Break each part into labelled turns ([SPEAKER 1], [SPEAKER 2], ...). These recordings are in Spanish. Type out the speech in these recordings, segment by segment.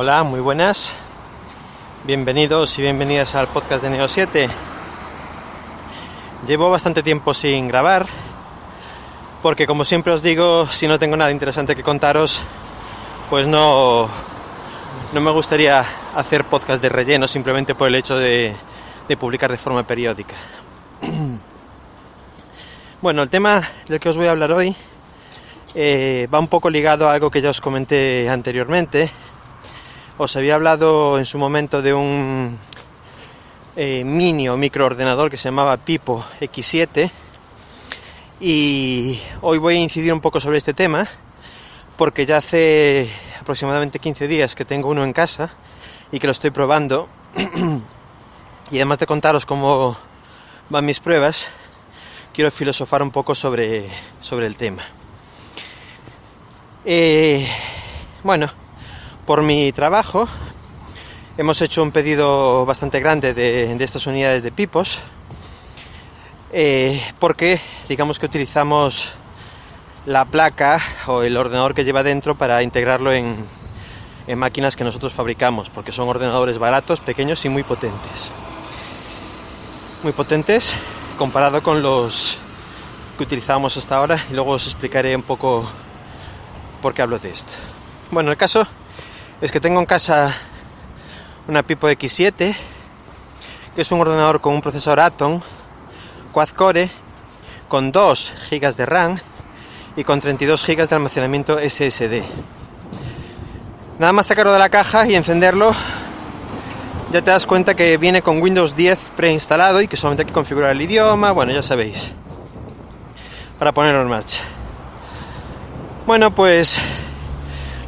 [SPEAKER 1] Hola, muy buenas. Bienvenidos y bienvenidas al podcast de Neo 7. Llevo bastante tiempo sin grabar porque como siempre os digo, si no tengo nada interesante que contaros, pues no no me gustaría hacer podcast de relleno simplemente por el hecho de, publicar de forma periódica. Bueno, el tema del que os voy a hablar hoy eh, va un poco ligado a algo que ya os comenté anteriormente. Os había hablado en su momento de un eh, mini o microordenador que se llamaba Pipo X7 y hoy voy a incidir un poco sobre este tema porque ya hace aproximadamente 15 días que tengo uno en casa y que lo estoy probando y además de contaros cómo van mis pruebas, quiero filosofar un poco sobre, sobre el tema. Eh, bueno, por mi trabajo hemos hecho un pedido bastante grande de, estas unidades de pipos, eh, porque digamos que utilizamos la placa o el ordenador que lleva dentro para integrarlo en, en máquinas que nosotros fabricamos, porque son ordenadores baratos, pequeños y muy potentes. Muy potentes comparado con los que utilizábamos hasta ahora y luego os explicaré un poco por qué hablo de esto. Bueno, el caso es que tengo en casa una Pipo X7, que es un ordenador con un procesador Atom quad-core con 2 GB de RAM y con 32 GB de almacenamiento SSD. Nada más sacarlo de la caja y encenderlo, ya te das cuenta que viene con Windows 10 preinstalado y que solamente hay que configurar el idioma, bueno, ya sabéis, para ponerlo en marcha. Bueno, pues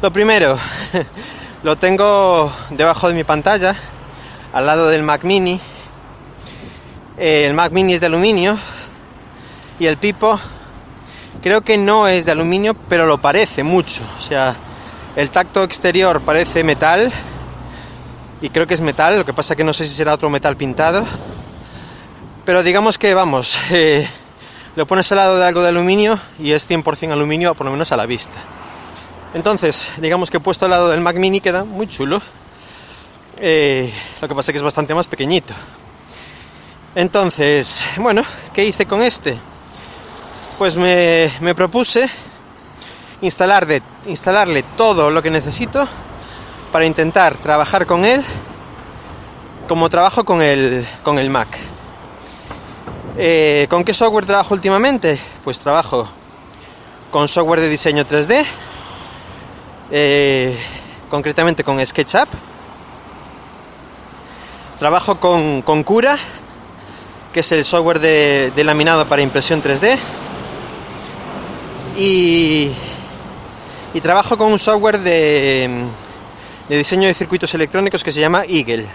[SPEAKER 1] lo primero, lo tengo debajo de mi pantalla, al lado del Mac Mini. El Mac Mini es de aluminio y el Pipo creo que no es de aluminio, pero lo parece mucho. O sea, el tacto exterior parece metal y creo que es metal, lo que pasa que no sé si será otro metal pintado. Pero digamos que vamos, eh, lo pones al lado de algo de aluminio y es 100% aluminio, por lo menos a la vista. Entonces, digamos que puesto al lado del Mac Mini queda muy chulo. Eh, lo que pasa que es bastante más pequeñito. Entonces, bueno, ¿qué hice con este? Pues me, me propuse instalar de, instalarle todo lo que necesito para intentar trabajar con él como trabajo con el, con el Mac. Eh, ¿Con qué software trabajo últimamente? Pues trabajo con software de diseño 3D, eh, concretamente con SketchUp. Trabajo con, Cura, que es el software de, laminado para impresión 3D. Y, trabajo con un software de, de diseño de circuitos electrónicos que se llama Eagle.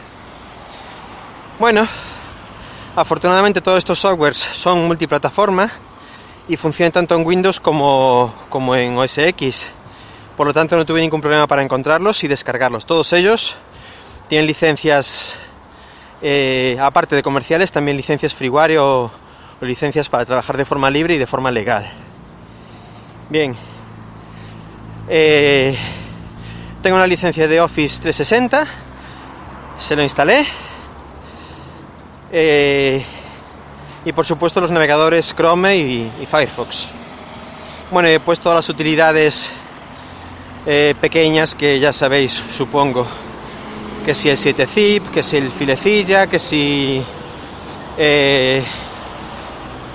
[SPEAKER 1] Bueno, afortunadamente todos estos softwares son multiplataforma y funcionan tanto en Windows como, como en OS X. Por lo tanto no tuve ningún problema para encontrarlos y descargarlos. Todos ellos tienen licencias, eh, aparte de comerciales, también licencias freeware o, licencias para trabajar de forma libre y de forma legal. Bien. Eh, tengo una licencia de Office 360. Se lo instalé. Eh, y por supuesto los navegadores Chrome y, y Firefox. Bueno, he puesto las utilidades eh, pequeñas que ya sabéis, supongo. Que si el 7zip, que si el filecilla, que si... Eh,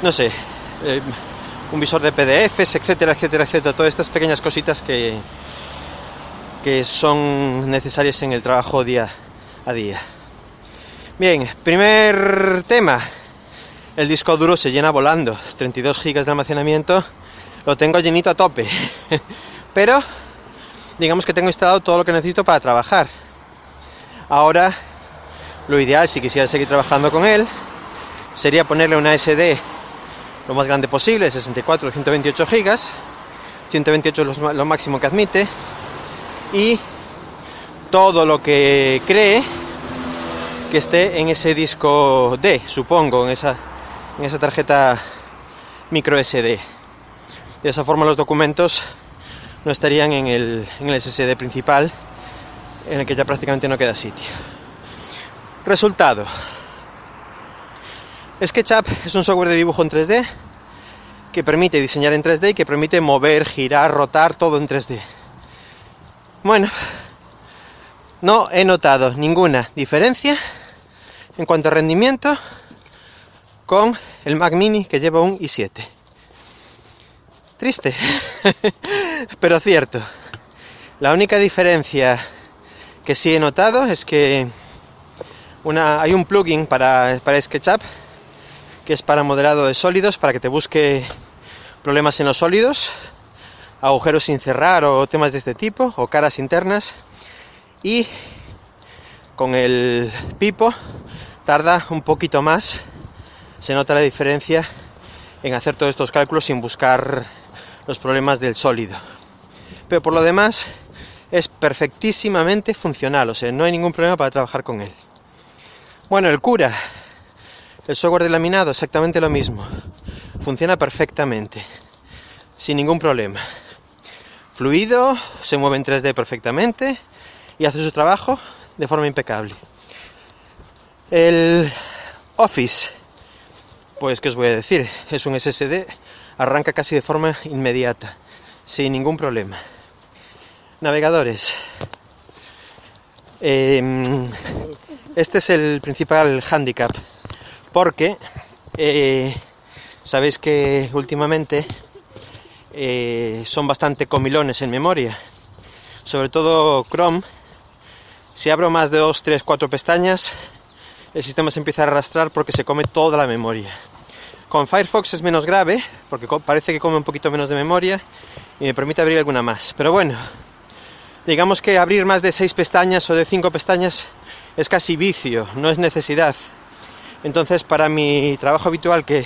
[SPEAKER 1] no sé. Eh, un visor de PDFs, etcétera, etcétera, etcétera. Todas estas pequeñas cositas que, que son necesarias en el trabajo día a día. Bien, primer tema. El disco duro se llena volando. 32 GB de almacenamiento. Lo tengo llenito a tope. Pero digamos que tengo instalado todo lo que necesito para trabajar. Ahora lo ideal si quisiera seguir trabajando con él sería ponerle una SD lo más grande posible, 64 o 128 GB. 128 es lo máximo que admite. Y todo lo que cree que esté en ese disco D, supongo, en esa, en esa tarjeta micro SD. De esa forma los documentos no estarían en el, en el SSD principal, en el que ya prácticamente no queda sitio. Resultado. SketchUp es un software de dibujo en 3D que permite diseñar en 3D y que permite mover, girar, rotar todo en 3D. Bueno, no he notado ninguna diferencia en cuanto a rendimiento con el Mac Mini que lleva un i7. Triste, pero cierto. La única diferencia que sí he notado es que hay un plugin para, para SketchUp que es para moderado de sólidos, para que te busque problemas en los sólidos, agujeros sin cerrar o temas de este tipo, o caras internas. Y con el pipo tarda un poquito más, se nota la diferencia en hacer todos estos cálculos sin buscar los problemas del sólido. Pero por lo demás es perfectísimamente funcional, o sea, no hay ningún problema para trabajar con él. Bueno, el cura, el software de laminado, exactamente lo mismo. Funciona perfectamente, sin ningún problema. Fluido, se mueve en 3D perfectamente y hace su trabajo de forma impecable. El Office, pues qué os voy a decir, es un SSD, arranca casi de forma inmediata, sin ningún problema. Navegadores. Em, este es el principal handicap porque eh, sabéis que últimamente eh, son bastante comilones en memoria, sobre todo Chrome. Si abro más de 2, 3, 4 pestañas, el sistema se empieza a arrastrar porque se come toda la memoria. Con Firefox es menos grave, porque parece que come un poquito menos de memoria y me permite abrir alguna más. Pero bueno, digamos que abrir más de 6 pestañas o de 5 pestañas es casi vicio, no es necesidad. Entonces, para mi trabajo habitual, que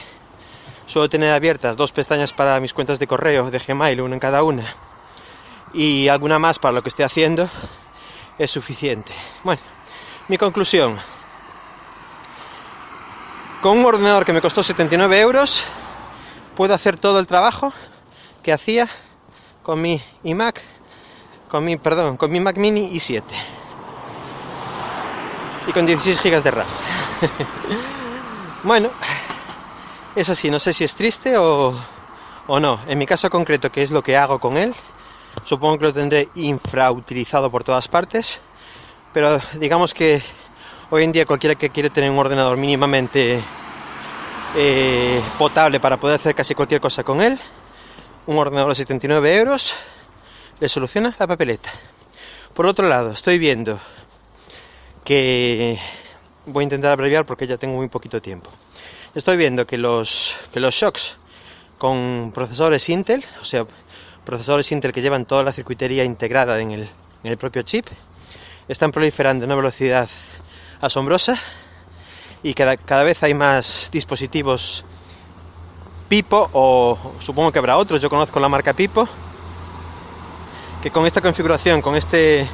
[SPEAKER 1] suelo tener abiertas dos pestañas para mis cuentas de correo de Gmail, una en cada una, y alguna más para lo que esté haciendo, es suficiente. Bueno, mi conclusión. Con un ordenador que me costó 79 euros, puedo hacer todo el trabajo que hacía con mi iMac, con mi, perdón, con mi Mac Mini i7 y con 16 GB de RAM. bueno, es así, no sé si es triste o, o no. En mi caso concreto, que es lo que hago con él, supongo que lo tendré infrautilizado por todas partes, pero digamos que hoy en día cualquiera que quiere tener un ordenador mínimamente eh, potable para poder hacer casi cualquier cosa con él, un ordenador de 79 euros le soluciona la papeleta. Por otro lado, estoy viendo que voy a intentar abreviar porque ya tengo muy poquito tiempo. Estoy viendo que los, que los shocks con procesadores Intel, o sea, procesadores Intel que llevan toda la circuitería integrada en el, en el propio chip, están proliferando a una velocidad asombrosa y cada, cada vez hay más dispositivos Pipo o supongo que habrá otros, yo conozco la marca Pipo, que con esta configuración, con este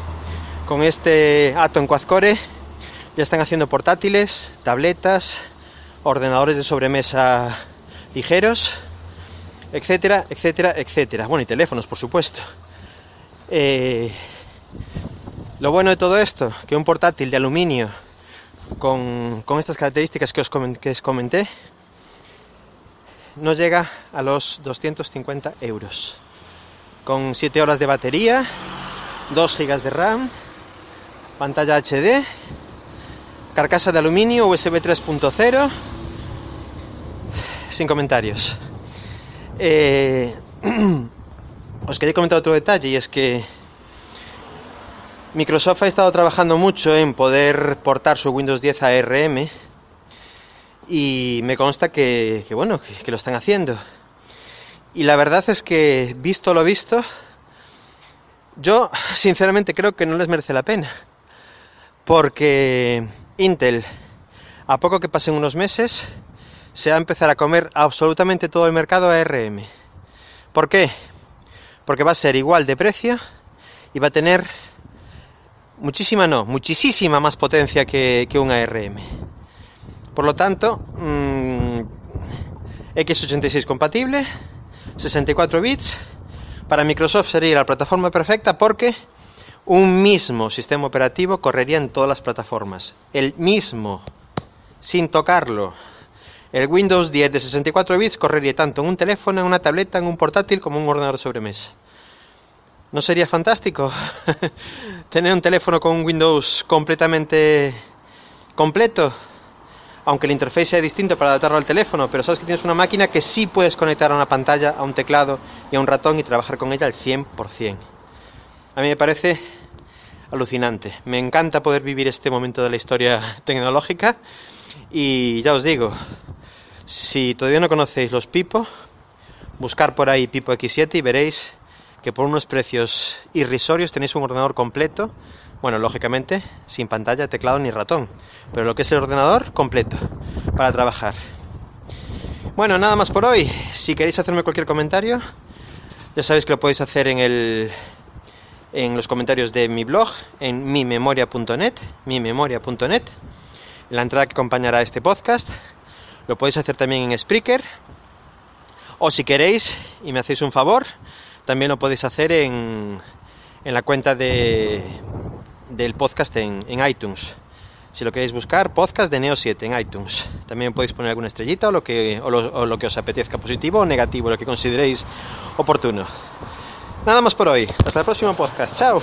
[SPEAKER 1] con este Atom Quad Core ya están haciendo portátiles, tabletas, ordenadores de sobremesa ligeros, etcétera, etcétera, etcétera. Bueno, y teléfonos, por supuesto. Eh, lo bueno de todo esto, que un portátil de aluminio con, con estas características que os, que os comenté, no llega a los 250 euros. Con 7 horas de batería, 2 GB de RAM, pantalla HD, carcasa de aluminio, USB 3.0, sin comentarios. Eh, os quería comentar otro detalle y es que Microsoft ha estado trabajando mucho en poder portar su Windows 10 a ARM y me consta que, bueno, que lo están haciendo. Y la verdad es que, visto lo visto, yo sinceramente creo que no les merece la pena porque Intel, a poco que pasen unos meses, se va a empezar a comer absolutamente todo el mercado ARM. ¿Por qué? Porque va a ser igual de precio y va a tener muchísima, no, muchísima más potencia que, un ARM. Por lo tanto, mm, x86 compatible, 64 bits, para Microsoft sería la plataforma perfecta porque un mismo sistema operativo correría en todas las plataformas. El mismo, sin tocarlo. El Windows 10 de 64 bits correría tanto en un teléfono, en una tableta, en un portátil como en un ordenador sobremesa. ¿No sería fantástico tener un teléfono con Windows completamente completo? Aunque el interface sea distinto para adaptarlo al teléfono, pero sabes que tienes una máquina que sí puedes conectar a una pantalla, a un teclado y a un ratón y trabajar con ella al 100%. A mí me parece alucinante. Me encanta poder vivir este momento de la historia tecnológica y ya os digo, si todavía no conocéis los Pipo, buscar por ahí Pipo X7 y veréis que por unos precios irrisorios tenéis un ordenador completo, bueno, lógicamente sin pantalla, teclado ni ratón, pero lo que es el ordenador completo para trabajar. Bueno, nada más por hoy. Si queréis hacerme cualquier comentario, ya sabéis que lo podéis hacer en el en los comentarios de mi blog en mimemoria.net, mimemoria.net, la entrada que acompañará a este podcast. Lo podéis hacer también en Spreaker. O si queréis y me hacéis un favor, también lo podéis hacer en, en la cuenta de, del podcast en, en, iTunes. Si lo queréis buscar, podcast de Neo 7 en iTunes. También podéis poner alguna estrellita o lo que, o lo, o lo que os apetezca, positivo o negativo, lo que consideréis oportuno. Nada más por hoy. Hasta el próximo podcast. Chao.